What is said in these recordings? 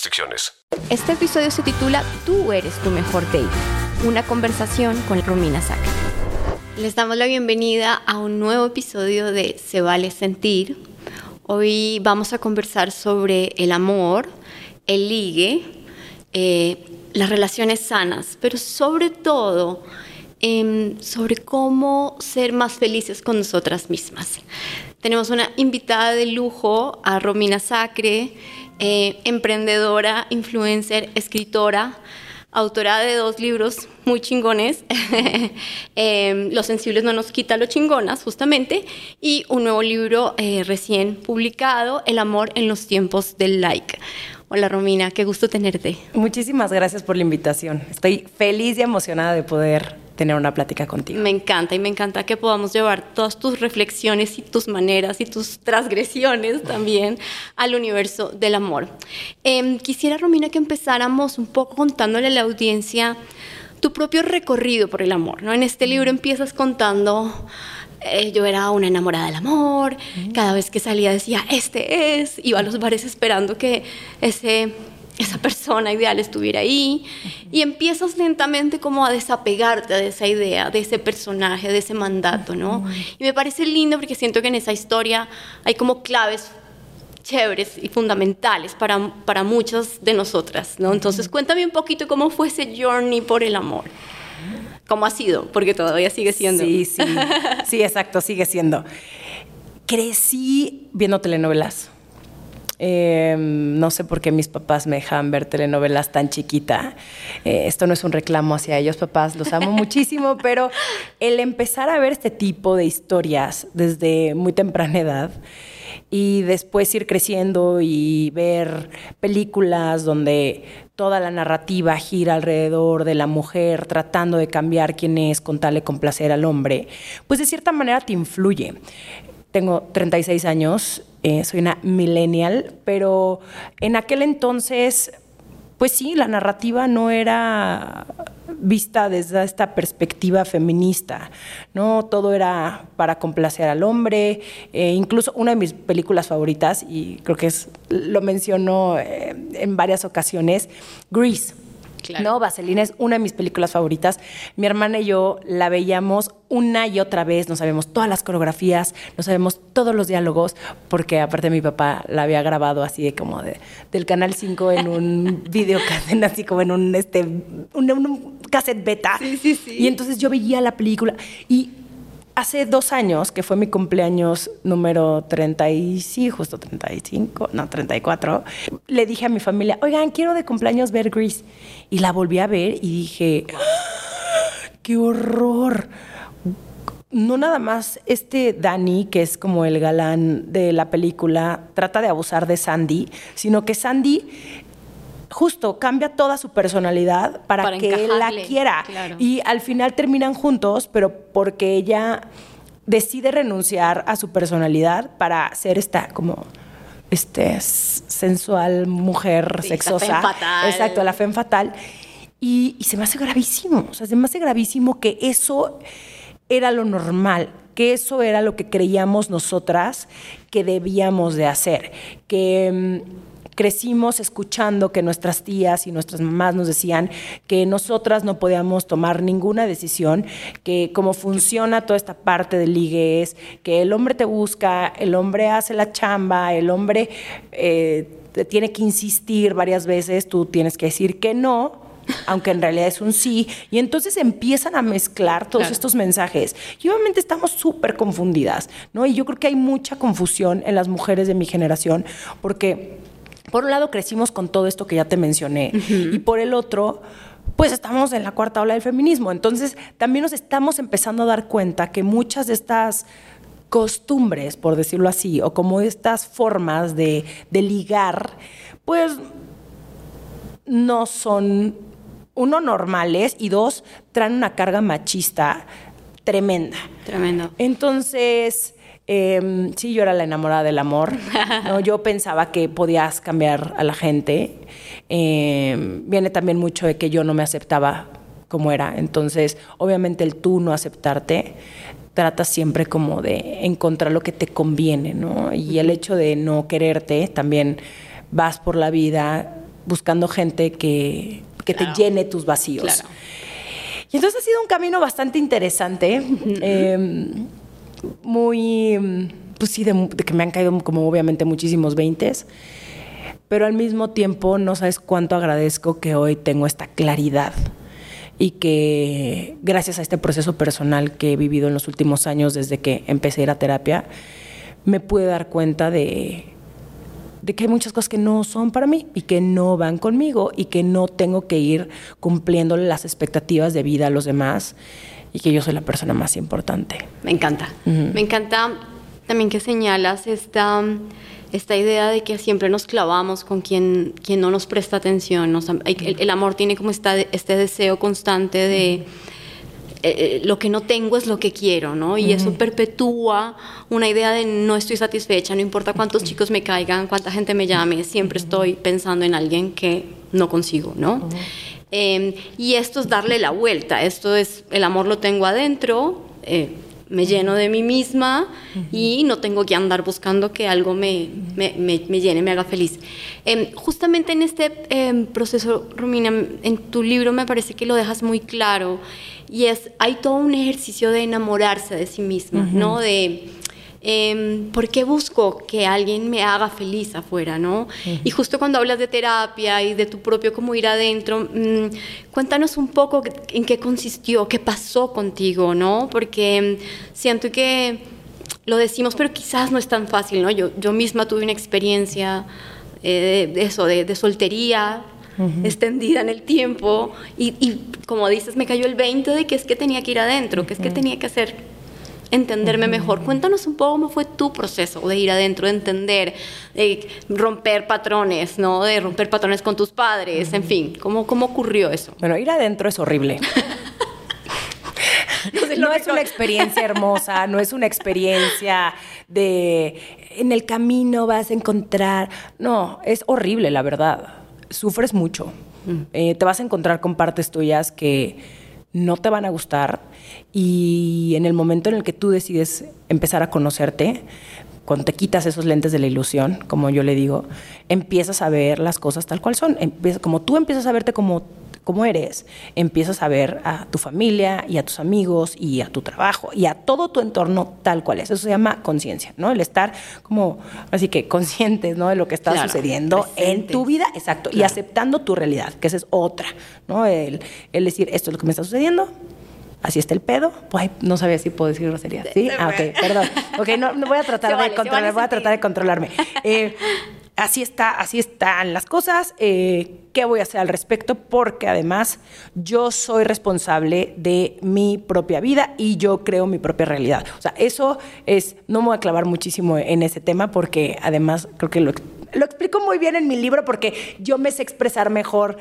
restricciones. Este episodio se titula Tú eres tu mejor date, una conversación con Romina Sacre. Les damos la bienvenida a un nuevo episodio de Se vale sentir. Hoy vamos a conversar sobre el amor, el ligue, eh, las relaciones sanas, pero sobre todo em, sobre cómo ser más felices con nosotras mismas. Tenemos una invitada de lujo, a Romina Sacre, eh, emprendedora, influencer, escritora, autora de dos libros muy chingones, eh, Los sensibles no nos quita lo chingonas, justamente, y un nuevo libro eh, recién publicado, El amor en los tiempos del like. Hola Romina, qué gusto tenerte. Muchísimas gracias por la invitación. Estoy feliz y emocionada de poder tener una plática contigo. Me encanta y me encanta que podamos llevar todas tus reflexiones y tus maneras y tus transgresiones también al universo del amor. Eh, quisiera, Romina, que empezáramos un poco contándole a la audiencia tu propio recorrido por el amor. ¿no? En este libro empiezas contando eh, yo era una enamorada del amor, cada vez que salía decía, este es, iba a los bares esperando que ese, esa persona ideal estuviera ahí, y empiezas lentamente como a desapegarte de esa idea, de ese personaje, de ese mandato, ¿no? Y me parece lindo porque siento que en esa historia hay como claves chéveres y fundamentales para, para muchas de nosotras, ¿no? Entonces cuéntame un poquito cómo fue ese journey por el amor. ¿Cómo ha sido? Porque todavía sigue siendo. Sí, sí, sí, exacto, sigue siendo. Crecí viendo telenovelas. Eh, no sé por qué mis papás me dejaban ver telenovelas tan chiquita. Eh, esto no es un reclamo hacia ellos, papás, los amo muchísimo, pero el empezar a ver este tipo de historias desde muy temprana edad y después ir creciendo y ver películas donde toda la narrativa gira alrededor de la mujer tratando de cambiar quién es con tal de complacer al hombre, pues de cierta manera te influye. Tengo 36 años, eh, soy una millennial, pero en aquel entonces, pues sí, la narrativa no era vista desde esta perspectiva feminista, ¿no? Todo era para complacer al hombre, eh, incluso una de mis películas favoritas, y creo que es, lo mencionó eh, en varias ocasiones, Grease. No, Vaselina es una de mis películas favoritas. Mi hermana y yo la veíamos una y otra vez, nos sabemos todas las coreografías, nos sabemos todos los diálogos, porque aparte mi papá la había grabado así de como de, del Canal 5 en un videocassette, así como en un, este, un, un cassette beta. Sí, sí, sí. Y entonces yo veía la película y hace dos años, que fue mi cumpleaños número 30 y sí, justo 35, no, 34, le dije a mi familia, oigan, quiero de cumpleaños ver Grease. Y la volví a ver y dije, ¡Ah! ¡qué horror! No nada más este Danny, que es como el galán de la película, trata de abusar de Sandy, sino que Sandy justo cambia toda su personalidad para, Para que él la quiera. claro. Y al final terminan juntos, pero porque ella decide renunciar a su personalidad para ser esta como este sensual mujer Sí, la sexosa. fatale. Exacto, la femme fatal. Y, y se me hace gravísimo, o sea, se me hace gravísimo que eso era lo normal, que eso era lo que creíamos nosotras que debíamos de hacer, que mm, crecimos escuchando que nuestras tías y nuestras mamás nos decían que nosotras no podíamos tomar ninguna decisión, que cómo funciona toda esta parte del ligue es que el hombre te busca, el hombre hace la chamba, el hombre eh, te tiene que insistir varias veces, tú tienes que decir que no, aunque en realidad es un sí, y entonces empiezan a mezclar todos Claro. estos mensajes. Y obviamente estamos súper confundidas, ¿no? Y yo creo que hay mucha confusión en las mujeres de mi generación, porque por un lado crecimos con todo esto que ya te mencioné, y por el otro, pues estamos en la cuarta ola del feminismo. Entonces también nos estamos empezando a dar cuenta que muchas de estas costumbres, por decirlo así, o como estas formas de, de ligar, pues no son, uno, normales y dos, traen una carga machista tremenda. Tremendo. Entonces, em, sí, yo era la enamorada del amor. ¿no? Yo pensaba que podías cambiar a la gente. Em, viene también mucho de que yo no me aceptaba como era. Entonces, obviamente el tú no aceptarte trata siempre como de encontrar lo que te conviene, ¿no? Y el hecho de no quererte, también vas por la vida buscando gente que, que te llene tus vacíos. Claro. Y entonces ha sido un camino bastante interesante, eh, muy, pues sí, de, de que me han caído como obviamente muchísimos veintes, pero al mismo tiempo no sabes cuánto agradezco que hoy tengo esta claridad y que gracias a este proceso personal que he vivido en los últimos años desde que empecé a ir a terapia, me pude dar cuenta de, de que hay muchas cosas que no son para mí y que no van conmigo y que no tengo que ir cumpliendo las expectativas de vida a los demás y que yo soy la persona más importante. Me encanta. Me encanta también que señalas esta, esta idea de que siempre nos clavamos con quien, quien no nos presta atención. Nos- el, el amor tiene como esta, este deseo constante de... eh, eh, lo que no tengo es lo que quiero, ¿no? Y eso perpetúa una idea de no estoy satisfecha, no importa cuántos chicos me caigan, cuánta gente me llame, siempre estoy pensando en alguien que no consigo, ¿no? Eh, y esto es darle la vuelta, esto es, el amor lo tengo adentro, eh, me lleno de mí misma y no tengo que andar buscando que algo me, me, me- me llene, me haga feliz. Em, justamente en este em, proceso, Romina, en tu libro me parece que lo dejas muy claro y es, hay todo un ejercicio de enamorarse de sí misma, ¿no? De, em, ¿por qué busco que alguien me haga feliz afuera, no? Y justo cuando hablas de terapia y de tu propio cómo ir adentro, mm, cuéntanos un poco en qué consistió, qué pasó contigo, ¿no? Porque em, siento que lo decimos, pero quizás no es tan fácil, ¿no? Yo, yo misma tuve una experiencia eh, de eso, de, de soltería, extendida en el tiempo, y, y como dices, me cayó el 20 de que es que tenía que ir adentro, que es que tenía que hacer entenderme mejor. Cuéntanos un poco cómo fue tu proceso de ir adentro, de entender, de romper patrones, ¿no? De romper patrones con tus padres, en fin, ¿cómo, cómo ocurrió eso? Bueno, ir adentro es horrible. no es una experiencia hermosa, no es una experiencia de en el camino vas a encontrar. No, es horrible, la verdad. Sufres mucho. Eh, te vas a encontrar con partes tuyas que no te van a gustar y en el momento en el que tú decides empezar a conocerte, cuando te quitas esos lentes de la ilusión, como yo le digo, empiezas a ver las cosas tal cual son. Como tú empiezas a verte como, como eres, empiezas a ver a tu familia y a tus amigos y a tu trabajo y a todo tu entorno tal cual es. Eso se llama conciencia, ¿no? El estar como, así que conscientes, ¿no? De lo que está Claro, sucediendo en tu vida, exacto, y aceptando tu realidad, que esa es otra, ¿no? El, el decir, esto es lo que me está sucediendo, así está el pedo. Ay, no sabía si puedo decir grosería. ¿Sí? Ah, ok, perdón. Ok, no, no voy a tratar de vale, controlar, voy a tratar de controlarme. Eh, así está, así están las cosas. Eh, ¿Qué voy a hacer al respecto? Porque además yo soy responsable de mi propia vida y yo creo mi propia realidad. O sea, eso es, no me voy a clavar muchísimo en ese tema porque además creo que lo, lo explico muy bien en mi libro porque yo me sé expresar mejor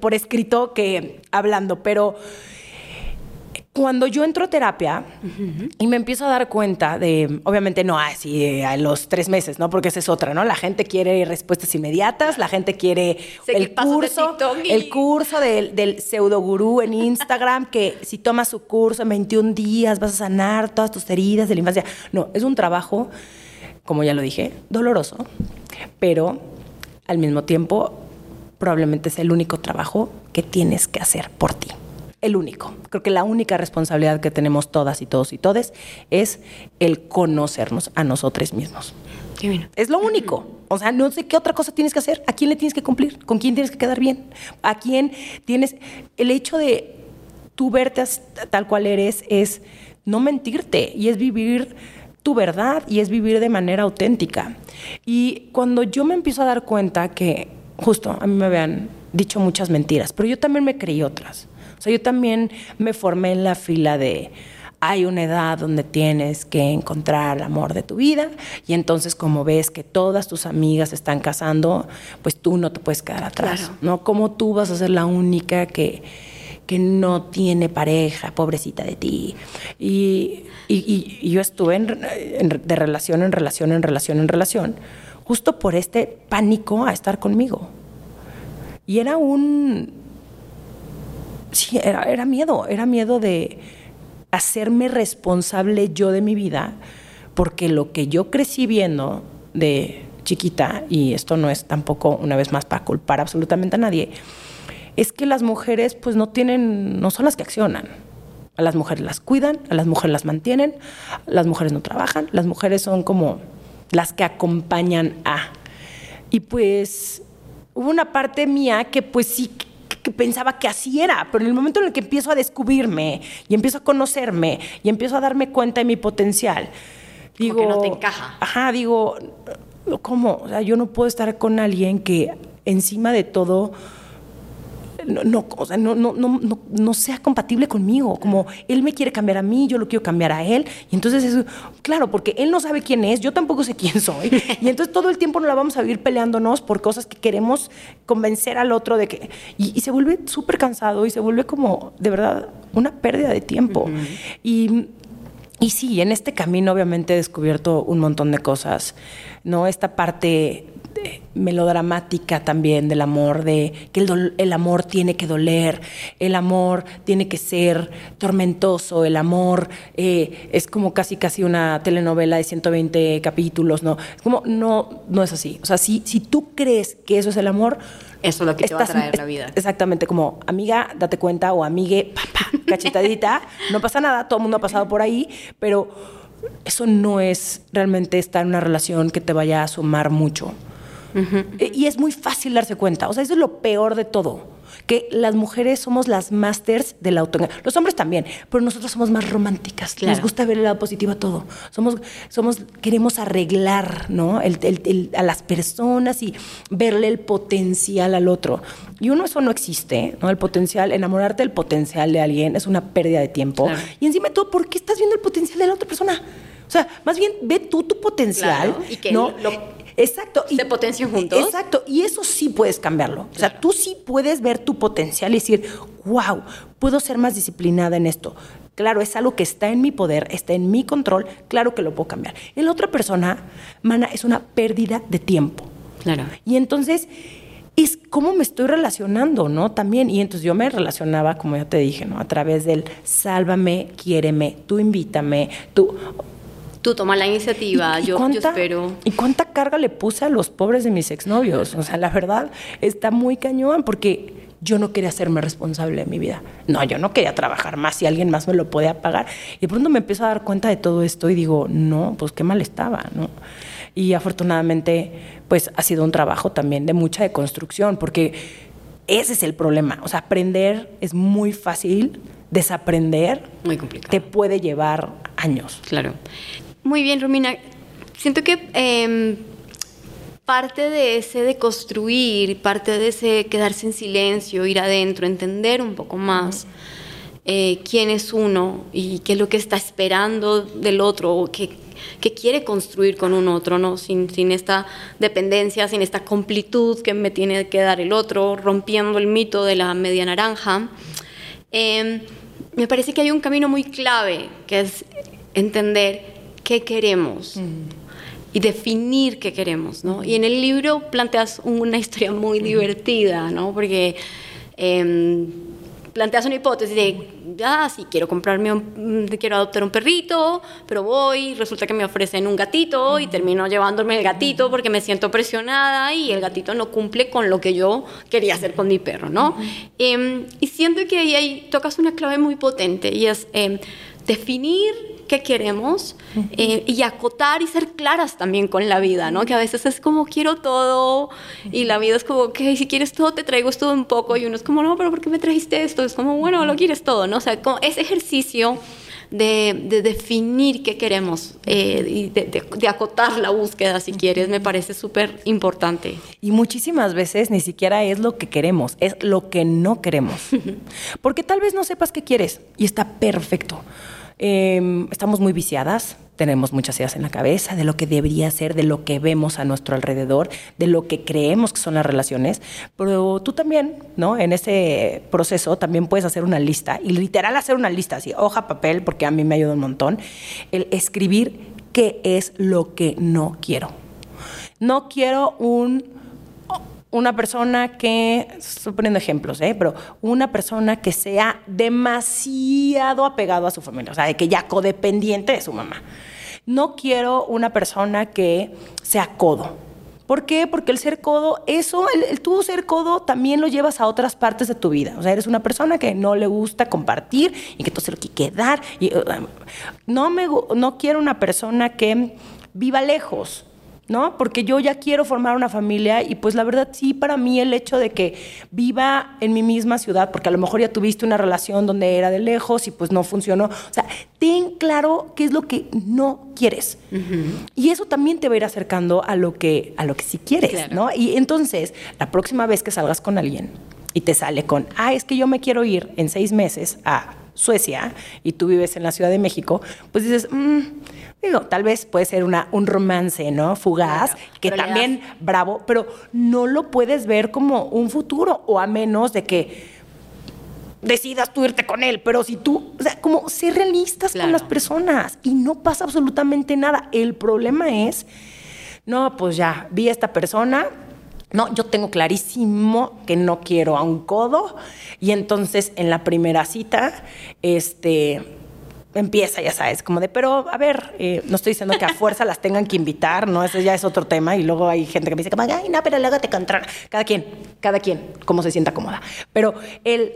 por escrito que hablando, pero cuando yo entro a terapia y me empiezo a dar cuenta de, obviamente no así a los tres meses, ¿no? Porque esa es otra, ¿no? La gente quiere respuestas inmediatas, la gente quiere el curso, y- el curso del, del pseudo gurú en Instagram, que si tomas su curso en 21 días vas a sanar todas tus heridas de la infancia. No, es un trabajo, como ya lo dije, doloroso, pero al mismo tiempo probablemente es el único trabajo que tienes que hacer por ti. El único. Creo que la única responsabilidad que tenemos todas y todos y todes es el conocernos a nosotros mismos. Es lo único. O sea, no sé qué otra cosa tienes que hacer. ¿A quién le tienes que cumplir? ¿Con quién tienes que quedar bien? ¿A quién tienes... El hecho de tú verte tal cual eres es no mentirte y es vivir tu verdad y es vivir de manera auténtica. Y cuando yo me empiezo a dar cuenta que justo a mí me habían dicho muchas mentiras, pero yo también me creí otras. O sea, yo también me formé en la fila de hay una edad donde tienes que encontrar el amor de tu vida y entonces como ves que todas tus amigas están casando, pues tú no te puedes quedar atrás, ¿no? Como tú vas a ser la única que, que no tiene pareja, pobrecita de ti. Y, yo estuve de relación en relación, en relación, en relación, justo por este pánico a estar conmigo. Y era un... Sí, era, era miedo, era miedo de hacerme responsable yo de mi vida, porque lo que yo crecí viendo de chiquita, y esto no es tampoco una vez más para culpar absolutamente a nadie, es que las mujeres pues no tienen, no son las que accionan. A las mujeres las cuidan, a las mujeres las mantienen, las mujeres no trabajan, las mujeres son como las que acompañan a. Y pues hubo una parte mía que pues sí que pensaba que así era, pero en el momento en el que empiezo a descubrirme y empiezo a conocerme y empiezo a darme cuenta de mi potencial, digo, que no te encaja. Ajá, digo, ¿cómo? O sea, yo no puedo estar con alguien que encima de todo no, no, o sea, no, no, no, no, sea compatible conmigo. Como él me quiere cambiar a mí, yo lo quiero cambiar a él. Y entonces es, claro, porque él no sabe quién es, yo tampoco sé quién soy. Y entonces todo el tiempo nos la vamos a vivir peleándonos por cosas que queremos convencer al otro de que... Y, se vuelve súper cansado y se vuelve como, de verdad, una pérdida de tiempo. Y... Y sí, en este camino obviamente he descubierto un montón de cosas, ¿no? Esta parte melodramática también del amor, de que el, amor tiene que doler, el amor tiene que ser tormentoso, el amor eh, es como casi casi una telenovela de 120 capítulos, ¿no? Como, no, no es así. O sea, si, si tú crees que eso es el amor, eso es lo que te va a traer la vida. Exactamente, como amiga, date cuenta, o amigue, papá, cachetadita, no pasa nada, todo el mundo ha pasado por ahí, pero eso no es realmente estar en una relación que te vaya a sumar mucho. Y es muy fácil darse cuenta. O sea, eso es lo peor de todo. Que las mujeres somos las masters del autoengaño. Los hombres también, pero nosotros somos más románticas. Nos gusta ver el lado positivo a todo. Somos, somos, queremos arreglar ¿no? a las personas y verle el potencial al otro. Y uno, eso no existe, ¿no? El potencial, enamorarte del potencial de alguien es una pérdida de tiempo. Y encima de todo, ¿por qué estás viendo el potencial de la otra persona? O sea, más bien ve tú tu potencial. Y que ¿no? Exacto. Se potencian juntos. Exacto. Y eso sí puedes cambiarlo. O sea, tú sí puedes ver tu potencial y decir, wow, puedo ser más disciplinada en esto. Claro, es algo que está en mi poder, está en mi control, claro que lo puedo cambiar. En la otra persona, mana, es una pérdida de tiempo. Claro. Y entonces es cómo me estoy relacionando, ¿no? También, y entonces yo me relacionaba, como ya te dije, ¿no? A través del sálvame, quiéreme, tú invítame, tú, tú toma la iniciativa, yo, espero. ¿Y cuánta carga le puse a los pobres de mis exnovios? O sea, la verdad está muy cañón porque yo no quería hacerme responsable de mi vida. No, yo no quería trabajar más si alguien más me lo podía pagar. Y de pronto me empiezo a dar cuenta de todo esto y digo, no, pues qué mal estaba, ¿no? Y afortunadamente, pues ha sido un trabajo también de mucha deconstrucción, porque ese es el problema. O sea, aprender es muy fácil, desaprender muy complicado. te puede llevar años. Claro. Muy bien, Romina. Siento que em, parte de ese de construir, parte de ese quedarse en silencio, ir adentro, entender un poco más eh, quién es uno y qué es lo que está esperando del otro o qué, quiere construir con un otro, ¿no? Sin, esta dependencia, sin esta completud que me tiene que dar el otro, rompiendo el mito de la media naranja. Em, me parece que hay un camino muy clave, que es entender qué queremos y definir qué queremos, ¿no? Y en el libro planteas una historia muy divertida, ¿no? Porque em, planteas una hipótesis de, ah, sí, quiero comprarme un, quiero adoptar un perrito, pero voy, resulta que me ofrecen un gatito y termino llevándome el gatito porque me siento presionada y el gatito no cumple con lo que yo quería hacer con mi perro, ¿no? Em, y siento que ahí, ahí, tocas una clave muy potente y es em, definir qué queremos eh, y acotar y ser claras también con la vida, ¿no? Que a veces es como quiero todo y la vida es como, que si quieres todo te traigo esto un poco y uno es como, no, pero ¿por qué me trajiste esto? Es como, bueno, lo quieres todo, ¿no? O sea, como ese ejercicio de, definir qué queremos eh, y de, acotar la búsqueda, si quieres, me parece súper importante. Y muchísimas veces ni siquiera es lo que queremos, es lo que no queremos. Porque tal vez no sepas qué quieres y está perfecto. Em, estamos muy viciadas, tenemos muchas ideas en la cabeza de lo que debería ser, de lo que vemos a nuestro alrededor, de lo que creemos que son las relaciones, pero tú también, ¿no? En ese proceso también puedes hacer una lista y literal hacer una lista, así, hoja, papel, porque a mí me ayuda un montón, el escribir qué es lo que no quiero. No quiero un una persona que, estoy poniendo ejemplos, ¿eh? pero una persona que sea demasiado apegado a su familia, o sea, de que ya codependiente de su mamá. No quiero una persona que sea codo. ¿Por qué? Porque el ser codo, eso, el, tú ser codo también lo llevas a otras partes de tu vida. O sea, eres una persona que no le gusta compartir y que todo se lo quiere quedar. Uh, no, me, no quiero una persona que viva lejos. ¿No? Porque yo ya quiero formar una familia y pues la verdad sí, para mí el hecho de que viva en mi misma ciudad, porque a lo mejor ya tuviste una relación donde era de lejos y pues no funcionó, o sea, ten claro qué es lo que no quieres. Y eso también te va a ir acercando a lo que, a lo que sí quieres, ¿no? Y entonces, la próxima vez que salgas con alguien y te sale con, ah, es que yo me quiero ir en seis meses a Suecia y tú vives en la Ciudad de México, pues dices, mmm, Digo, tal vez puede ser una, un romance, ¿no? Fugaz, que también bravo, pero no lo puedes ver como un futuro, o a menos de que decidas tú irte con él, pero si tú, o sea, como ser realistas con las personas y no pasa absolutamente nada. El problema es, no, pues ya, vi a esta persona, no, yo tengo clarísimo que no quiero a un codo y entonces en la primera cita, este empieza, ya sabes, como de, pero a ver, eh, no estoy diciendo que a fuerza las tengan que invitar, ¿no? Ese ya es otro tema y luego hay gente que me dice, como, ay, no, pero luego te controla. Cada quien, cada quien, como se sienta cómoda. Pero el,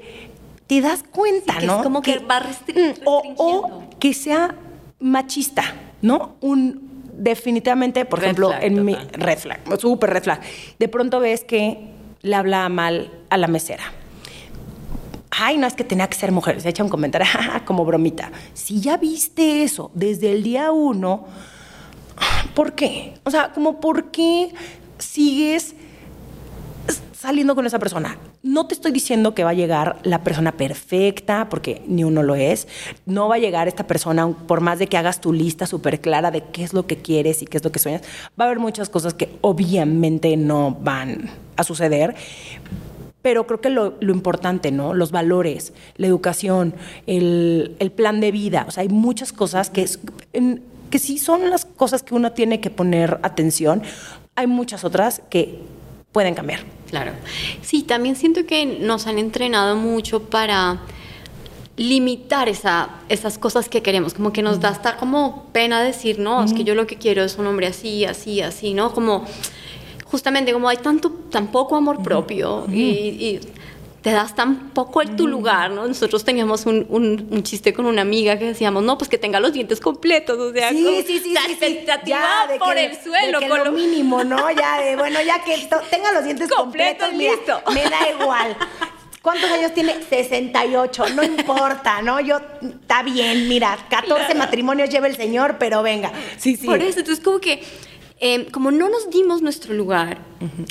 te das cuenta, ¿no? Es como que, va restringiendo. O, o, que sea machista, ¿no? Un, definitivamente, por ejemplo, en mi red flag, súper red flag. De pronto ves que le habla mal a la mesera ay, no es que tenía que ser mujer, se echa un comentario como bromita. Si ya viste eso desde el día uno, ¿por qué? O sea, como por qué sigues saliendo con esa persona. No te estoy diciendo que va a llegar la persona perfecta, porque ni uno lo es. No va a llegar esta persona, por más de que hagas tu lista súper clara de qué es lo que quieres y qué es lo que sueñas. Va a haber muchas cosas que obviamente no van a suceder, pero creo que lo, importante, ¿no? Los valores, la educación, el, plan de vida, o sea, hay muchas cosas que, que sí son las cosas que uno tiene que poner atención. Hay muchas otras que pueden cambiar. Claro. Sí, también siento que nos han entrenado mucho para limitar esa, esas cosas que queremos, como que nos da hasta como pena decir, no, es que yo lo que quiero es un hombre así, así, así, ¿no? Como justamente como hay tanto, tan poco amor propio y, te das tan poco en tu lugar, ¿no? Nosotros teníamos un, un, chiste con una amiga que decíamos, no, pues que tenga los dientes completos, o sea, sí, sí, sí, la expectativa por el suelo. con lo, mínimo, ¿no? Ya de, bueno, ya que tenga los dientes completos, listo. me da igual. ¿Cuántos años tiene? 68. No importa, ¿no? Yo, está bien, mira, 14 matrimonios lleva el señor, pero venga. Sí, sí. Por eso, entonces como que Em, como no nos dimos nuestro lugar,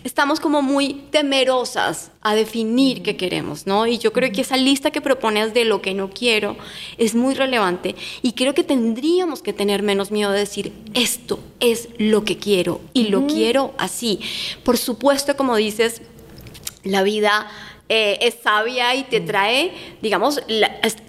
estamos como muy temerosas a definir qué queremos, ¿no? Y yo creo que esa lista que propones de lo que no quiero es muy relevante y creo que tendríamos que tener menos miedo de decir, esto es lo que quiero y lo quiero así. Por supuesto, como dices, la vida eh, es sabia y te mm. trae, digamos,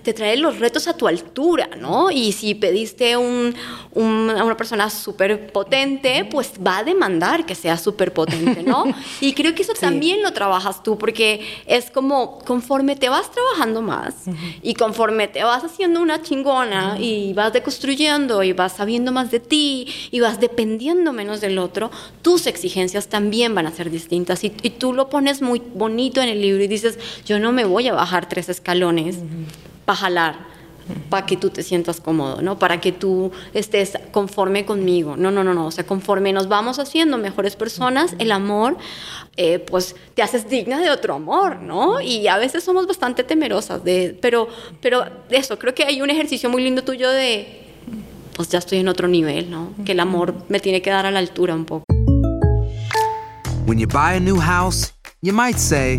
te trae los retos a tu altura, ¿no? Y si pediste un, a una persona súper potente, pues va a demandar que sea súper potente, ¿no? y creo que eso también lo trabajas tú, porque es como conforme te vas trabajando más y conforme te vas haciendo una chingona y vas deconstruyendo y vas sabiendo más de ti y vas dependiendo menos del otro, tus exigencias también van a ser distintas. Y, y tú lo pones muy bonito en el libro y dices, yo no me voy a bajar tres escalones para jalar para que tú te sientas cómodo, ¿no? Para que tú estés conforme conmigo. No, no, no, no. O sea, conforme nos vamos haciendo mejores personas, el amor, eh, pues te haces digna de otro amor, ¿no? Y a veces somos bastante temerosas de, pero, pero eso, creo que hay un ejercicio muy lindo tuyo de, pues ya estoy en otro nivel, ¿no? Que el amor me tiene que dar a la altura un poco. When you buy a new house, you might say,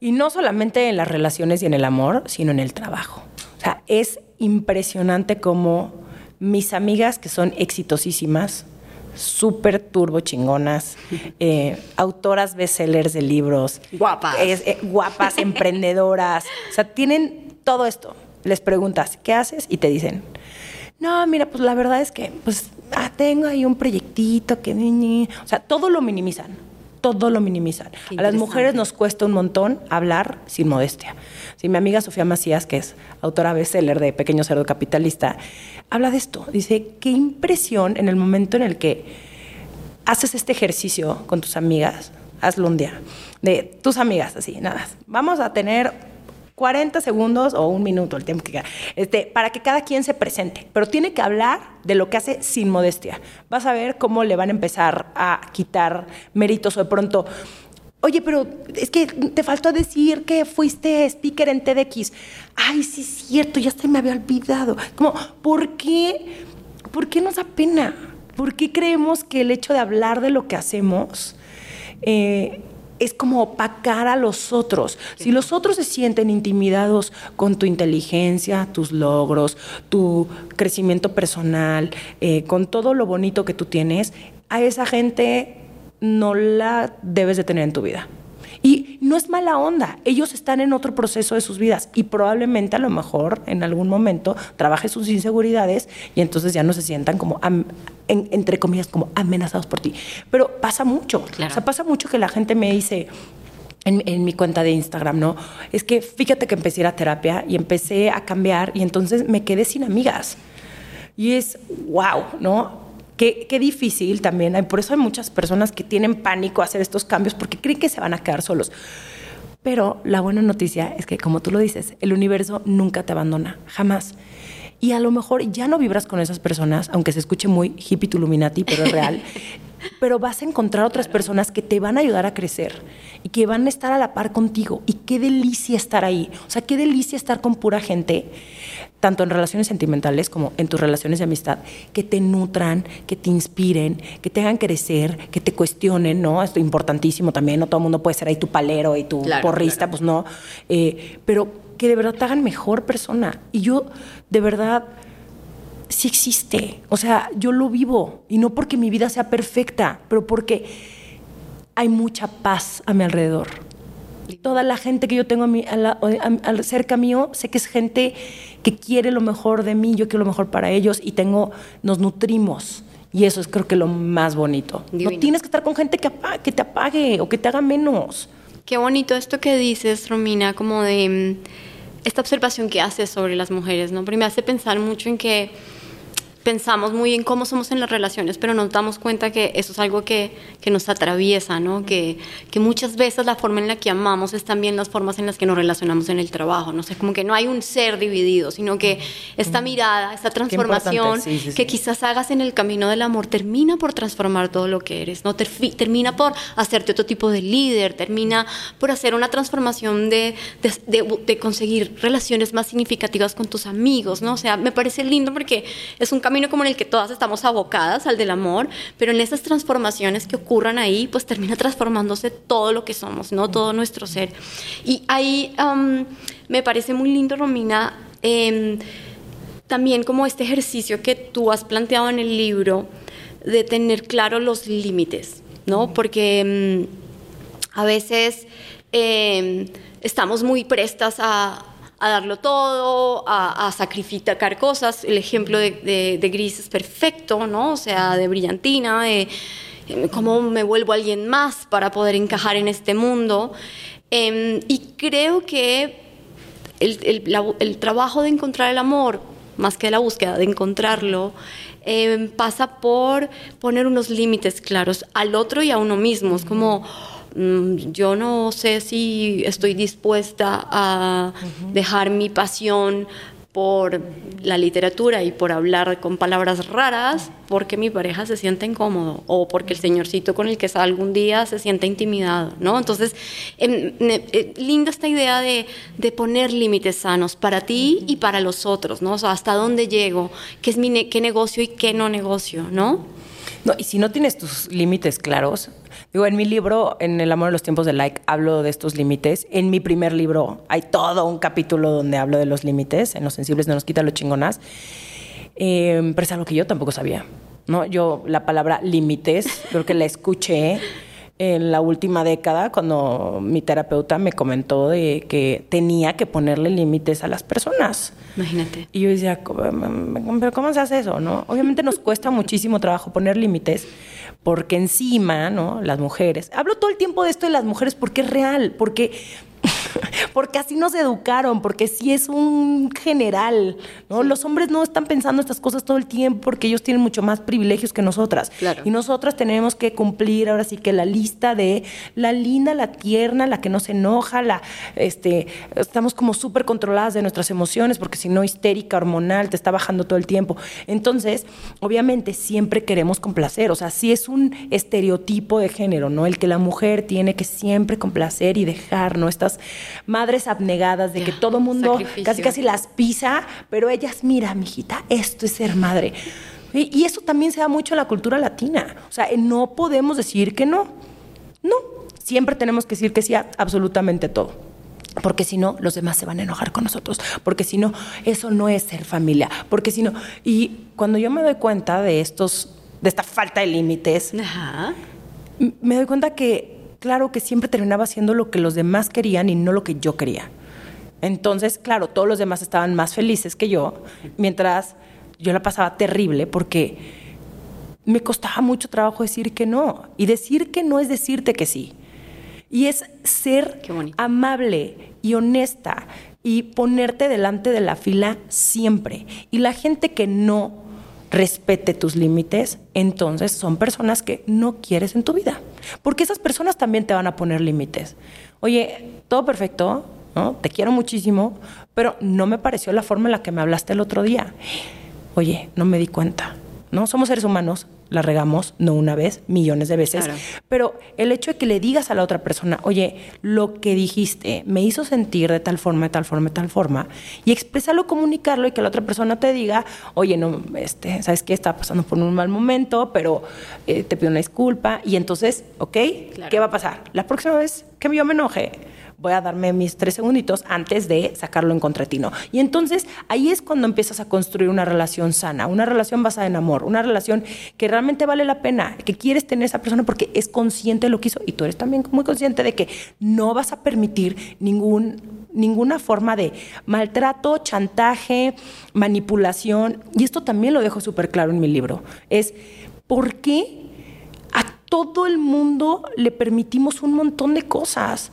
Y no solamente en las relaciones y en el amor, sino en el trabajo. O sea, es impresionante cómo mis amigas que son exitosísimas, súper turbo chingonas, eh, autoras bestsellers de libros, Guapas. es- eh, guapas, emprendedoras, o sea, tienen todo esto. Les preguntas, ¿qué haces? Y te dicen, no, mira, pues la verdad es que, pues, ah, tengo ahí un proyectito que... ni". O sea, todo lo minimizan, todo lo minimizan. A las mujeres nos cuesta un montón hablar sin modestia. Sí, mi amiga Sofía Macías, que es autora bestseller de Pequeño Cerdo Capitalista, habla de esto. Dice, qué impresión en el momento en el que haces este ejercicio con tus amigas, hazlo un día, de tus amigas, así, nada. Vamos a tener 40 segundos o un minuto, el tiempo que queda, este, para que cada quien se presente, pero tiene que hablar de lo que hace sin modestia. Vas a ver cómo le van a empezar a quitar méritos o de pronto... Oye, pero es que te faltó decir que fuiste speaker en TEDx. Ay, sí es cierto, ya se me había olvidado. Como, ¿por qué? ¿Por qué nos da pena? ¿Por qué creemos que el hecho de hablar de lo que hacemos eh, es como opacar a los otros. Si los otros se sienten intimidados con tu inteligencia, tus logros, tu crecimiento personal, eh, con todo lo bonito que tú tienes, a esa gente no la debes de tener en tu vida. Y no es mala onda, ellos están en otro proceso de sus vidas y probablemente a lo mejor en algún momento trabaje sus inseguridades y entonces ya no se sientan como, am- en- entre comillas, como amenazados por ti. Pero pasa mucho, Claro. o sea, pasa mucho que la gente me dice en, en mi cuenta de Instagram, ¿no? Es que fíjate que empecé a ir a terapia y empecé a cambiar y entonces me quedé sin amigas. Y es wow, ¿no? Qué, difícil también. Hay- Por eso hay muchas personas que tienen pánico a hacer estos cambios porque creen que se van a quedar solos. Pero la buena noticia es que, como tú lo dices, el universo nunca te abandona, jamás. Y a lo mejor ya no vibras con esas personas, aunque se escuche muy hippie to Illuminati, pero es real. pero vas a encontrar otras personas que te van a ayudar a crecer y que van a estar a la par contigo. Y qué delicia estar ahí. O sea, qué delicia estar con pura gente, tanto en relaciones sentimentales como en tus relaciones de amistad, que te nutran, que te inspiren, que te hagan crecer, que te cuestionen, ¿no? Esto es importantísimo también. No todo el mundo puede ser ahí tu palero y tu Claro, porrista, pues no. Eh, pero que de verdad te hagan mejor persona. Y yo, de verdad, sí existe. O sea, yo lo vivo. Y no porque mi vida sea perfecta, pero porque hay mucha paz a mi alrededor. Toda la gente que yo tengo a mi, a la- a- a- cerca mío, sé que es gente que quiere lo mejor de mí, yo quiero lo mejor para ellos y tengo, nos nutrimos. Y eso es creo que lo más bonito. Divino. No tienes que estar con gente que, que te apague o que te haga menos. Qué bonito esto que dices, Romina, como de mm, esta observación que haces sobre las mujeres, ¿no? Porque me hace pensar mucho en que pensamos muy en cómo somos en las relaciones, pero nos damos cuenta que eso es algo que, que nos atraviesa, ¿no? Que, que muchas veces la forma en la que amamos es también las formas en las que nos relacionamos en el trabajo, no sé, como que no hay un ser dividido, sino que esta mirada, esta transformación sí, sí, sí. que quizás hagas en el camino del amor termina por transformar todo lo que eres, ¿no? Termina por hacerte otro tipo de líder, termina por hacer una transformación de, de, de- de conseguir relaciones más significativas con tus amigos, ¿no? O sea, me parece lindo porque es un camino como en el que todas estamos abocadas al del amor, pero en esas transformaciones que ocurran ahí, pues termina transformándose todo lo que somos, ¿no? Todo nuestro ser. Y ahí am, me parece muy lindo, Romina, em, también como este ejercicio que tú has planteado en el libro de tener claro los límites, ¿no? Porque mm, a veces eh, estamos muy prestas a, a darlo todo, a, sacrificar cosas. El ejemplo de, Gris es perfecto, ¿no? O sea, de brillantina, de eh, cómo me vuelvo alguien más para poder encajar en este mundo. Em, y creo que el, trabajo de encontrar el amor, más que la búsqueda de encontrarlo, eh, pasa por poner unos límites claros al otro y a uno mismo. Es como, yo no sé si estoy dispuesta a dejar mi pasión por la literatura y por hablar con palabras raras porque mi pareja se siente incómodo o porque el señorcito con el que salgo un día se siente intimidado, ¿no? Entonces, em, eh, linda esta idea de, de poner límites sanos para ti y para los otros, ¿no? O sea, hasta dónde llego, qué es mi qué negocio y qué no negocio, ¿no? No, y si no tienes tus límites claros, digo, en mi libro, en El amor de los tiempos de like, hablo de estos límites. En mi primer libro hay todo un capítulo donde hablo de los límites. En Los sensibles no nos quita los chingonas. Eh, pero es algo que yo tampoco sabía. ¿no? Yo la palabra límites, creo que la escuché en la última década cuando mi terapeuta me comentó de que tenía que ponerle límites a las personas. Imagínate. Y yo decía, pero ¿cómo se hace eso? ¿no? Obviamente nos cuesta muchísimo trabajo poner límites porque encima, ¿no? Las mujeres, hablo todo el tiempo de esto de las mujeres porque es real, porque porque así nos educaron, porque sí es un general, ¿no? Los hombres no están pensando estas cosas todo el tiempo porque ellos tienen mucho más privilegios que nosotras. Y nosotras tenemos que cumplir ahora sí que la lista de la linda, la tierna, la que no se enoja, la, este, estamos como súper controladas de nuestras emociones porque si no histérica, hormonal, te está bajando todo el tiempo. Entonces, obviamente siempre queremos complacer, o sea, sí es un estereotipo de género, ¿no? El que la mujer tiene que siempre complacer y dejar, ¿no? Estas madres abnegadas de que todo mundo casi casi las pisa, pero ellas, mira, mijita, esto es ser madre. Y, eso también se da mucho en la cultura latina. O sea, no podemos decir que no. No, siempre tenemos que decir que sí a absolutamente todo. Porque si no, los demás se van a enojar con nosotros. Porque si no, eso no es ser familia. Porque si no. Y cuando yo me doy cuenta de estos, de esta falta de límites, me doy cuenta que claro que siempre terminaba haciendo lo que los demás querían y no lo que yo quería. Entonces, claro, todos los demás estaban más felices que yo, mientras yo la pasaba terrible porque me costaba mucho trabajo decir que no. Y decir que no es decirte que sí. Y es ser amable y honesta y ponerte delante de la fila siempre. Y la gente que no respete tus límites, entonces son personas que no quieres en tu vida. Porque esas personas también te van a poner límites. Oye, todo perfecto, ¿no? Te quiero muchísimo, pero no me pareció la forma en la que me hablaste el otro día. Oye, no me di cuenta. ¿No? Somos seres humanos, la regamos, no una vez, millones de veces. Pero el hecho de que le digas a la otra persona, oye, lo que dijiste me hizo sentir de tal forma, de tal forma, de tal forma, y expresarlo, comunicarlo y que la otra persona te diga, oye, no, este, ¿sabes qué? Está pasando por un mal momento, pero eh, te pido una disculpa. Y entonces, ¿ok? ¿Qué va a pasar? La próxima vez que yo me enoje, voy a darme mis tres segunditos antes de sacarlo en contratino. Y entonces ahí es cuando empiezas a construir una relación sana, una relación basada en amor, una relación que realmente vale la pena, que quieres tener esa persona porque es consciente de lo que hizo y tú eres también muy consciente de que no vas a permitir ningún ninguna forma de maltrato, chantaje, manipulación. Y esto también lo dejo súper claro en mi libro. Es por qué a todo el mundo le permitimos un montón de cosas.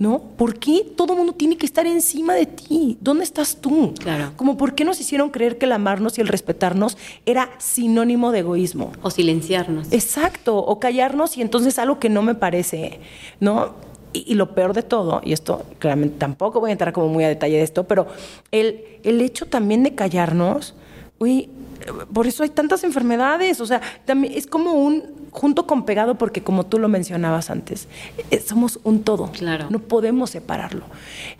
¿No? ¿Por qué todo el mundo tiene que estar encima de ti? ¿Dónde estás tú? Claro. Como por qué nos hicieron creer que el amarnos y el respetarnos era sinónimo de egoísmo. O silenciarnos. Exacto, o callarnos y entonces algo que no me parece, ¿no? Y, lo peor de todo, y esto claramente tampoco voy a entrar como muy a detalle de esto, pero el, el hecho también de callarnos, uy, por eso hay tantas enfermedades, o sea, también es como un junto con pegado porque como tú lo mencionabas antes, eh, somos un todo. Claro. No podemos separarlo.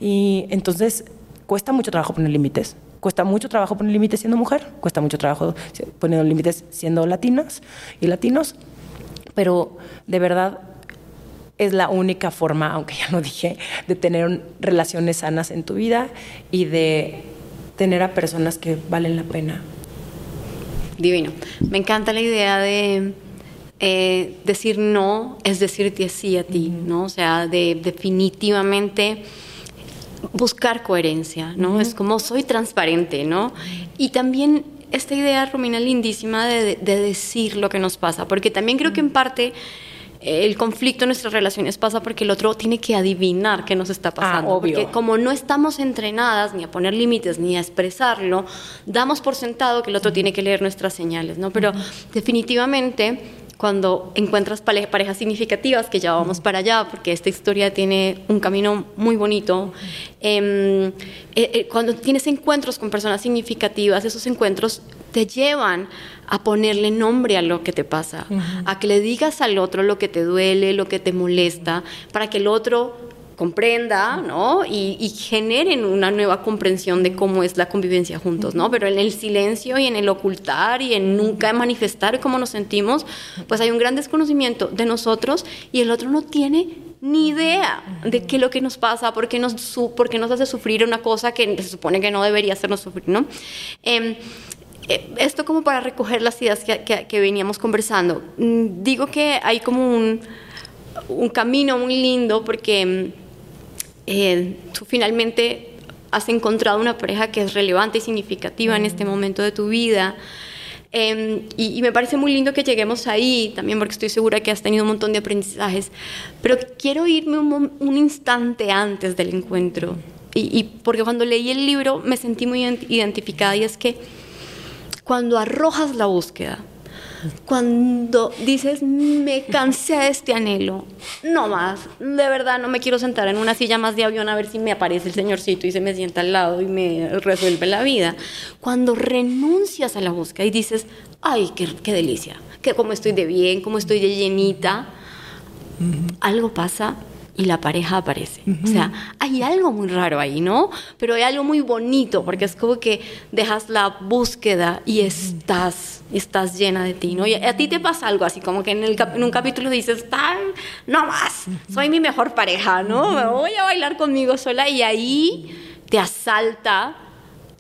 Y entonces cuesta mucho trabajo poner límites. Cuesta mucho trabajo poner límites siendo mujer, cuesta mucho trabajo poner límites siendo latinas y latinos, pero de verdad es la única forma, aunque ya lo dije, de tener relaciones sanas en tu vida y de tener a personas que valen la pena. Divino. Me encanta la idea de eh, decir no es decirte sí a ti, ¿no? O sea, de definitivamente buscar coherencia, ¿no? Es como soy transparente, ¿no? Y también esta idea, Romina, lindísima de, decir lo que nos pasa, porque también creo que en parte el conflicto en nuestras relaciones pasa porque el otro tiene que adivinar qué nos está ah, pasando. Porque como no estamos entrenadas ni a poner límites ni a expresarlo, damos por sentado que el otro tiene que leer nuestras señales, ¿no? Pero definitivamente cuando encuentras parejas significativas, que ya vamos para allá, porque esta historia tiene un camino muy bonito. Em, eh, eh, cuando tienes encuentros con personas significativas, esos encuentros te llevan a ponerle nombre a lo que te pasa, a que le digas al otro lo que te duele, lo que te molesta, para que el otro comprenda, ¿no? Y, generen una nueva comprensión de cómo es la convivencia juntos, ¿no? Pero en el silencio y en el ocultar y en nunca manifestar cómo nos sentimos, pues hay un gran desconocimiento de nosotros y el otro no tiene ni idea de qué es lo que nos pasa, por qué nos, por qué nos hace sufrir una cosa que se supone que no debería hacernos sufrir, ¿no? Em, eh, esto como para recoger las ideas que, veníamos conversando. Mm, digo que hay como un, un camino muy lindo porque eh, tú finalmente has encontrado una pareja que es relevante y significativa en este momento de tu vida. Em, y, me parece muy lindo que lleguemos ahí, también porque estoy segura que has tenido un montón de aprendizajes. Pero quiero irme un, instante antes del encuentro. Y, y, porque cuando leí el libro me sentí muy identificada y es que cuando arrojas la búsqueda, cuando dices, me cansé de este anhelo, no más, de verdad no me quiero sentar en una silla más de avión a ver si me aparece el señorcito y se me sienta al lado y me resuelve la vida. Cuando renuncias a la búsqueda y dices, ay, qué, qué delicia, que como estoy de bien, como estoy de llenita, algo pasa y la pareja aparece. O sea, hay algo muy raro ahí, ¿no? Pero hay algo muy bonito, porque es como que dejas la búsqueda y estás, estás llena de ti, ¿no? Y a ti te pasa algo así, como que en, el, en un capítulo dices, no más, soy mi mejor pareja, ¿no? Me voy a bailar conmigo sola y ahí te asalta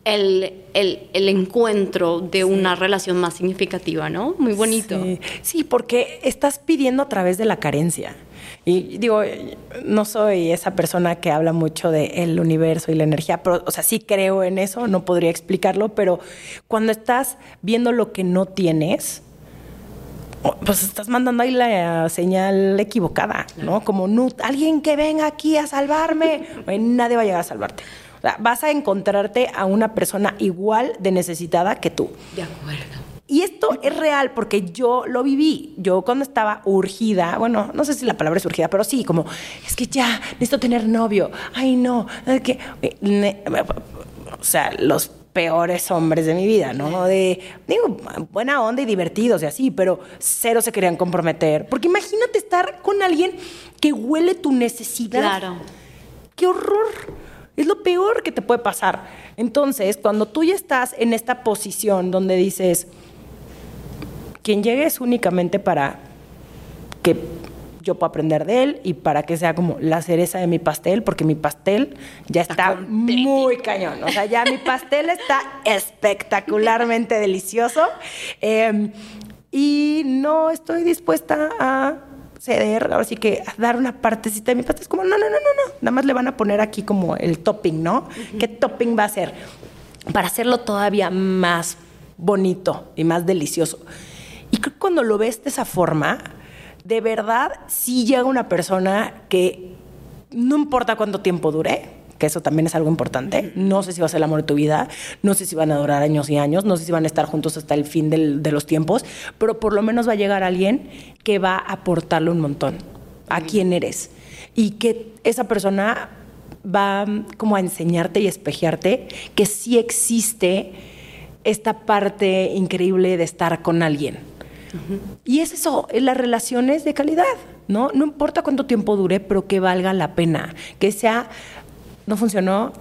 el, el, el, encuentro de una relación más significativa, ¿no? Muy bonito. sí, porque estás pidiendo a través de la carencia. Y digo, no soy esa persona que habla mucho del universo y la energía, pero, o sea, sí creo en eso, no podría explicarlo, pero cuando estás viendo lo que no tienes, pues estás mandando ahí la señal equivocada, ¿no? Como alguien que venga aquí a salvarme, nadie va a llegar a salvarte. O sea, vas a encontrarte a una persona igual de necesitada que tú. De acuerdo. Y esto es real porque yo lo viví. Yo cuando estaba urgida, bueno, no sé si la palabra es urgida, pero sí, como, es que ya necesito tener novio. Ay, no, es que, o sea, los peores hombres de mi vida, ¿no? De, digo, buena onda y divertidos y así, pero cero se querían comprometer. Porque imagínate estar con alguien que huele tu necesidad. Claro. ¡Qué horror! Es lo peor que te puede pasar. Entonces, cuando tú ya estás en esta posición donde dices, quien llegue es únicamente para que yo pueda aprender de él y para que sea como la cereza de mi pastel, porque mi pastel ya está, muy cañón. O sea, ya mi pastel está espectacularmente delicioso. Em, y no estoy dispuesta a ceder, ahora sí que a dar una partecita de mi pastel. Es como, no, no, no, no, no. Nada más le van a poner aquí como el topping, ¿no? ¿Qué topping va a ser? Para hacerlo todavía más bonito y más delicioso. Y creo que cuando lo ves de esa forma, de verdad sí llega una persona que no importa cuánto tiempo dure, que eso también es algo importante. No sé si va a ser el amor de tu vida, no sé si van a durar años y años, no sé si van a estar juntos hasta el fin de los tiempos, pero por lo menos va a llegar alguien que va a aportarle un montón a quién eres. Y que esa persona va como a enseñarte y espejearte que sí existe esta parte increíble de estar con alguien y es eso, las relaciones de calidad, ¿no? No importa cuánto tiempo dure, pero que valga la pena. Que sea, no funcionó,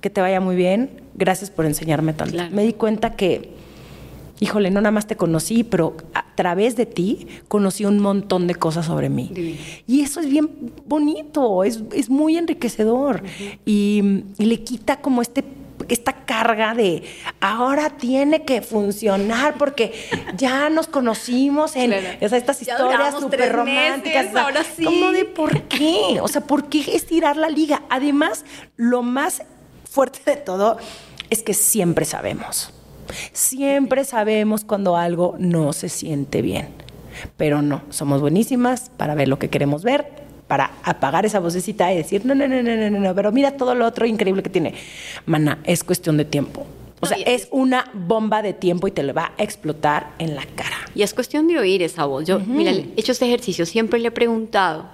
que te vaya muy bien, gracias por enseñarme tanto. Me di cuenta que, híjole, no nada más te conocí, pero a través de ti conocí un montón de cosas sobre mí. Y eso es bien bonito, es, muy enriquecedor. y, y le quita como este esta carga de ahora tiene que funcionar porque ya nos conocimos en estas historias súper románticas. ahora sí. ¿Cómo de por qué? O sea, ¿por qué estirar la liga? Además, lo más fuerte de todo es que siempre sabemos. Siempre sabemos cuando algo no se siente bien. Pero no, somos buenísimas para ver lo que queremos ver para apagar esa vocecita y decir, no, no, no, no, no, no, pero mira todo lo otro increíble que tiene. Mana, es cuestión de tiempo. O sea, es una bomba de tiempo y te le va a explotar en la cara. Y es cuestión de oír esa voz. Yo, mira, he hecho este ejercicio, siempre le he preguntado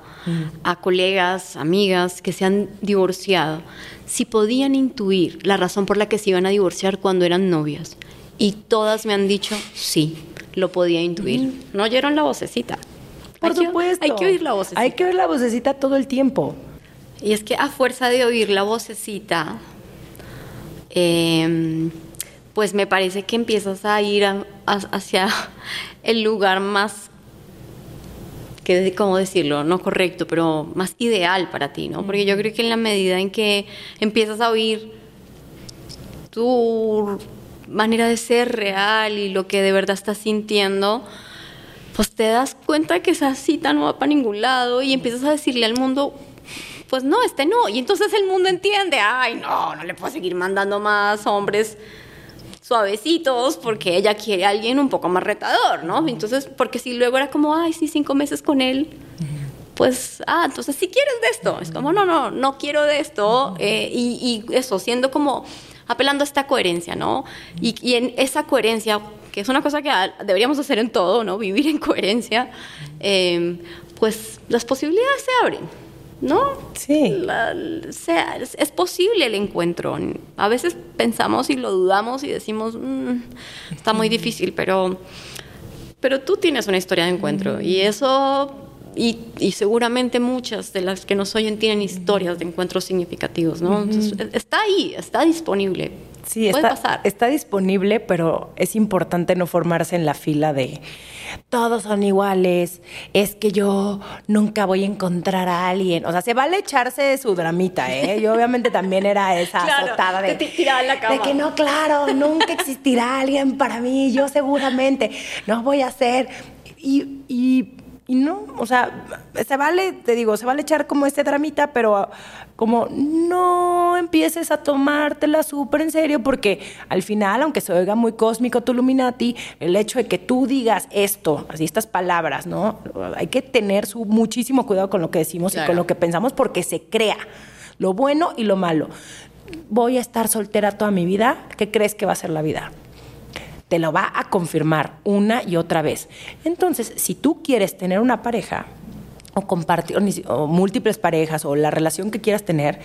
a colegas, amigas que se han divorciado si podían intuir la razón por la que se iban a divorciar cuando eran novias. Y todas me han dicho sí, lo podía intuir. No oyeron la vocecita. Por hay que- supuesto. hay que oír la vocecita. Hay que oír la vocecita todo el tiempo. Y es que a fuerza de oír la vocecita, eh, pues me parece que empiezas a ir a- a- hacia el lugar más, que cómo decirlo, no correcto, pero más ideal para ti, ¿no? Porque yo creo que en la medida en que empiezas a oír tu manera de ser real y lo que de verdad estás sintiendo, pues te das cuenta que esa cita no va para ningún lado y empiezas a decirle al mundo, pues no, este no. Y entonces el mundo entiende, ay, no, no le puedo seguir mandando más hombres suavecitos porque ella quiere a alguien un poco más retador, ¿no? Entonces, porque si luego era como, ay, sí, cinco meses con él, pues, ah, entonces si quieres de esto. Es como, no, no, no quiero de esto. eh, y, y eso, siendo como, apelando a esta coherencia, ¿no? Y, y en esa coherencia, que es una cosa que deberíamos hacer en todo, ¿no? Vivir en coherencia, eh, pues las posibilidades se abren. ¿No? Sí. La- sea, es, es posible el encuentro. A veces pensamos y lo dudamos y decimos, "Mm, está muy difícil, pero, pero tú tienes una historia de encuentro y eso, y, y seguramente muchas de las que nos oyen tienen historias de encuentros significativos, ¿no? Entonces, e- está ahí, está disponible. Sí, Puede está, pasar. está disponible, pero es importante no formarse en la fila de todos son iguales, es que yo nunca voy a encontrar a alguien. O sea, se vale echarse su dramita, ¿eh? Yo obviamente también era esa Claro, azotada de, te la cama. de que no, claro, nunca existirá alguien para mí, yo seguramente no voy a ser. Y, y, y no, o sea, se vale, te digo, se vale echar como este dramita, pero como no empieces a tomártela súper en serio, porque al final, aunque se oiga muy cósmico tu Illuminati, el hecho de que tú digas esto, así estas palabras, ¿no? Hay que tener su, muchísimo cuidado con lo que decimos y con lo que pensamos, porque se crea lo bueno y lo malo. Voy a estar soltera toda mi vida, ¿qué crees que va a ser la vida? Te lo va a confirmar una y otra vez. Entonces, si tú quieres tener una pareja o compartir o múltiples parejas o la relación que quieras tener,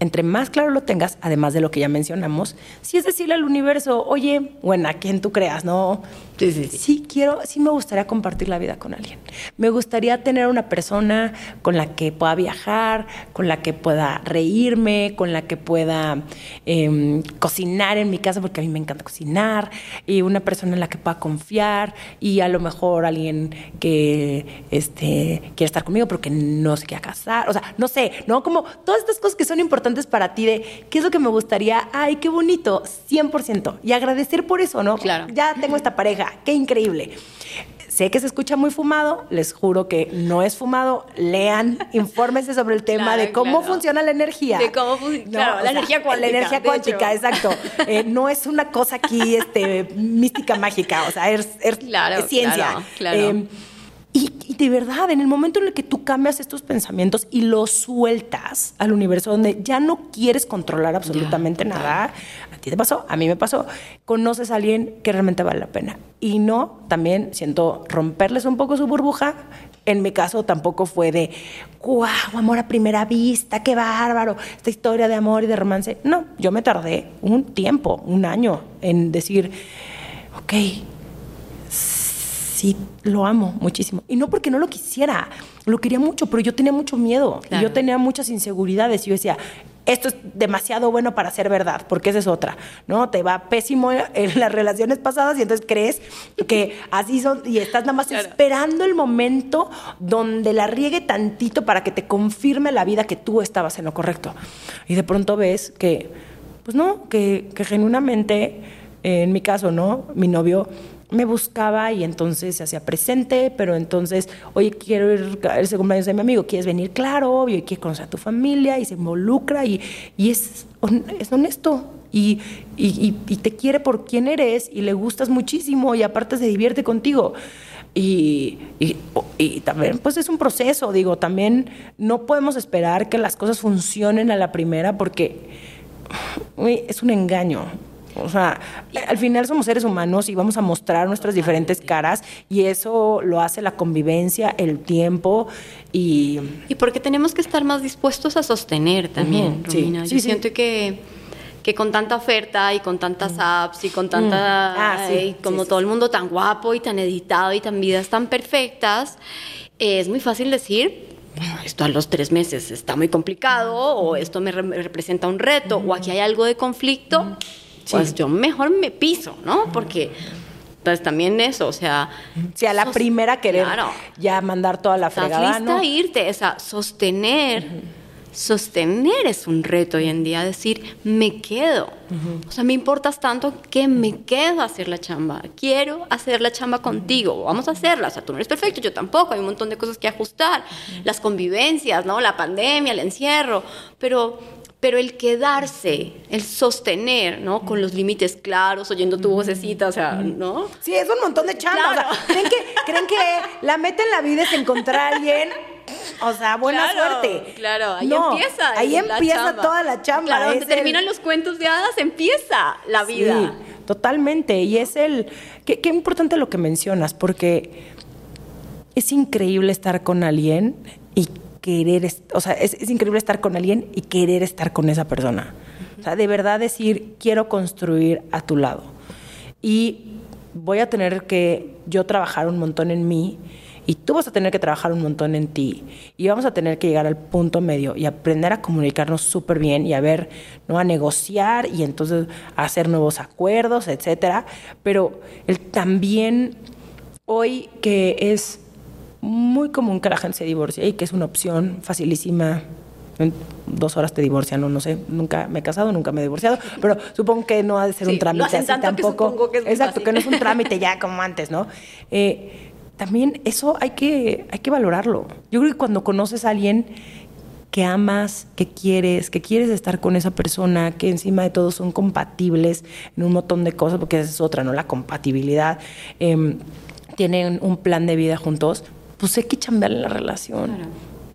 entre más claro lo tengas, además de lo que ya mencionamos, si es decirle al universo, oye, bueno, a quien tú creas, ¿no? Sí, sí, sí. Sí, quiero, sí me gustaría compartir la vida con alguien. Me gustaría tener una persona con la que pueda viajar, con la que pueda reírme, con la que pueda em, cocinar en mi casa, porque a mí me encanta cocinar, y una persona en la que pueda confiar, y a lo mejor alguien que este, quiere estar conmigo, pero que no se quiera casar. O sea, no sé, ¿no? Como todas estas cosas que son importantes para ti de qué es lo que me gustaría, ay, qué bonito, 100%. Y agradecer por eso, ¿no? Claro. Ya tengo esta pareja, qué increíble. Sé que se escucha muy fumado, les juro que no es fumado. Lean, infórmense sobre el tema Claro, de cómo claro. funciona la energía. De cómo fun- claro, la energía cuántica, La energía cuántica, exacto. Eh, no es una cosa aquí este, mística, mágica, o sea, es, es- Claro, es ciencia. Eh, y, de verdad, en el momento en el que tú cambias estos pensamientos y los sueltas al universo, donde ya no quieres controlar absolutamente nada, a ti te pasó, a mí me pasó, conoces a alguien que realmente vale la pena. Y no, también siento romperles un poco su burbuja. En mi caso tampoco fue de, wow, amor a primera vista, qué bárbaro, esta historia de amor y de romance. No, yo me tardé un tiempo, un año, en decir, ok, sí lo amo muchísimo. Y no porque no lo quisiera, lo quería mucho, pero yo tenía mucho miedo. Y Claro. yo tenía muchas inseguridades. Y yo decía, esto es demasiado bueno para ser verdad, porque esa es otra, ¿no? Te va pésimo en las relaciones pasadas y entonces crees que así son y estás nada más Claro. esperando el momento donde la riegue tantito para que te confirme la vida que tú estabas en lo correcto. Y de pronto ves que, pues no, que, que genuinamente, eh, en mi caso, ¿no? Mi novio me buscaba y entonces se hacía presente, pero entonces, oye, quiero ir a ese cumpleaños de mi amigo, ¿quieres venir? Claro, obvio, y quiere conocer a tu familia y se involucra y, y es, es honesto. Y, y, y- te quiere por quien eres y le gustas muchísimo y aparte se divierte contigo. Y, y, también, pues es un proceso, digo, también no podemos esperar que las cosas funcionen a la primera porque es un engaño. O sea, al final somos seres humanos y vamos a mostrar nuestras diferentes caras y eso lo hace la convivencia, el tiempo y... Y porque tenemos que estar más dispuestos a sostener también, Romina. sí, Yo sí. siento que, que con tanta oferta y con tantas apps y con tanta... Ah, sí, y como sí, sí, todo el mundo tan guapo y tan editado y tan vidas tan perfectas, eh, es muy fácil decir... "Bueno, Esto a los tres meses está muy complicado, o esto me, re- representa un reto, o aquí hay algo de conflicto, pues yo mejor me piso, ¿no? Porque, pues también eso, o sea. Si a la sos- primera querer Claro. ya mandar toda la Estás fregada, lista ¿no? a irte, o sea, sostener, sostener es un reto hoy en día, decir, me quedo. O sea, me importas tanto que me quedo a hacer la chamba. Quiero hacer la chamba contigo, vamos a hacerla. O sea, tú no eres perfecto, yo tampoco, hay un montón de cosas que ajustar, las convivencias, ¿no? La pandemia, el encierro, pero pero el quedarse, el sostener, ¿no? Con los límites claros, oyendo tu vocecita, o sea, ¿no? Sí, es un montón de chamba. Claro. O sea, ¿creen, que, ¿Creen que la meta en la vida es encontrar a alguien? O sea, buena Claro, suerte. Claro, ahí No, empieza. Ahí la empieza chamba. toda la chamba. Claro, donde el- terminan los cuentos de hadas, empieza la vida. Sí, totalmente. Y es el. Qué, qué importante lo que mencionas, porque es increíble estar con alguien y querer. O sea, es, es increíble estar con alguien y querer estar con esa persona. O sea, de verdad decir, quiero construir a tu lado. Y voy a tener que yo trabajar un montón en mí. Y tú vas a tener que trabajar un montón en ti. Y vamos a tener que llegar al punto medio y aprender a comunicarnos súper bien y a ver, ¿no? A negociar y entonces a hacer nuevos acuerdos, etcétera. Pero el también hoy que es muy común que la gente se divorcie y que es una opción facilísima. En dos horas te divorcian, no, no sé, nunca me he casado, nunca me he divorciado, pero supongo que no ha de ser Sí, un trámite así que tampoco. supongo que es muy Exacto, fácil. que no es un trámite ya como antes, ¿no? Eh, también eso hay que, hay que valorarlo. Yo creo que cuando conoces a alguien que amas, que quieres, que quieres estar con esa persona, que encima de todo son compatibles en un montón de cosas, porque esa es otra, ¿no? La compatibilidad. em, tienen un plan de vida juntos, pues hay que chambear en la relación.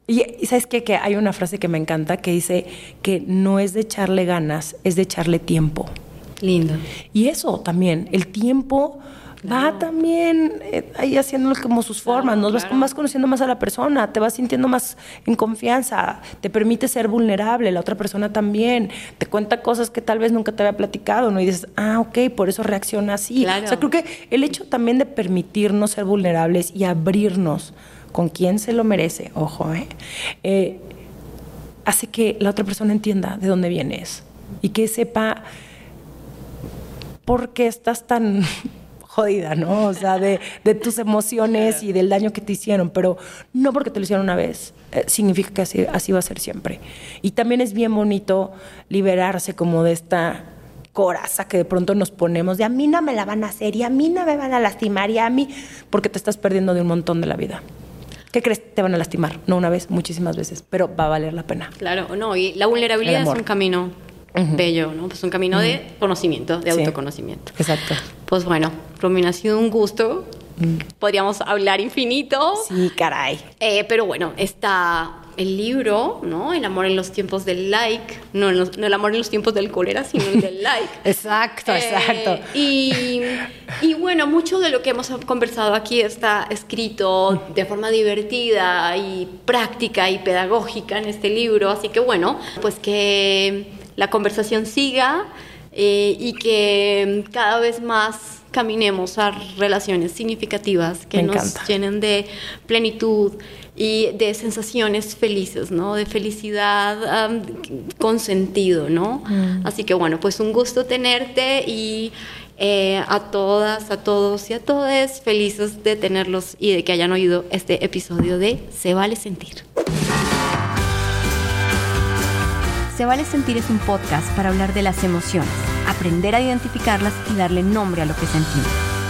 Y, y sabes qué? que hay una frase que me encanta que dice que no es de echarle ganas, es de echarle tiempo. Lindo. Y eso también, el tiempo va también eh, ahí haciéndolo como sus formas, nos vas, claro. vas conociendo más a la persona, te vas sintiendo más en confianza, te permite ser vulnerable, la otra persona también, te cuenta cosas que tal vez nunca te había platicado, ¿no? Y dices, ah, ok, por eso reacciona así. Claro. O sea, creo que el hecho también de permitirnos ser vulnerables y abrirnos con quien se lo merece, ojo, ¿eh? Eh, hace que la otra persona entienda de dónde vienes y que sepa por qué estás tan jodida, ¿no? O sea, de, de tus emociones y del daño que te hicieron, pero no porque te lo hicieron una vez, eh, significa que así, así va a ser siempre. Y también es bien bonito liberarse como de esta coraza que de pronto nos ponemos de a mí no me la van a hacer y a mí no me van a lastimar y a mí, porque te estás perdiendo de un montón de la vida. ¿Qué crees? Te van a lastimar, no una vez, muchísimas veces, pero va a valer la pena. Claro, no, y la vulnerabilidad es un camino bello, ¿no? Pues un camino de conocimiento, de Sí. autoconocimiento. Exacto. Pues bueno, Romina, ha sido un gusto. Podríamos hablar infinito. Sí, caray. Eh, pero bueno, está el libro, ¿no? El amor en los tiempos del like. No, los- no el amor en los tiempos del cólera, sino el del like. Exacto, Eh, exacto. Y, y bueno, mucho de lo que hemos conversado aquí está escrito de forma divertida y práctica y pedagógica en este libro. Así que bueno, pues que la conversación siga eh, y que cada vez más caminemos a relaciones significativas que Me nos encanta. llenen de plenitud y de sensaciones felices, ¿no? De felicidad am, con sentido, ¿no? Así que bueno, pues un gusto tenerte y eh, a todas, a todos y a todas felices de tenerlos y de que hayan oído este episodio de Se vale sentir. Se vale sentir es un podcast para hablar de las emociones, aprender a identificarlas y darle nombre a lo que sentimos.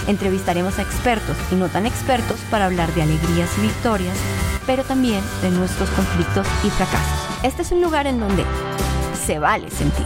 Entrevistaremos a expertos y no tan expertos para hablar de alegrías y victorias, pero también de nuestros conflictos y fracasos. Este es un lugar en donde se vale sentir.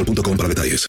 boostmobile.com para detalles.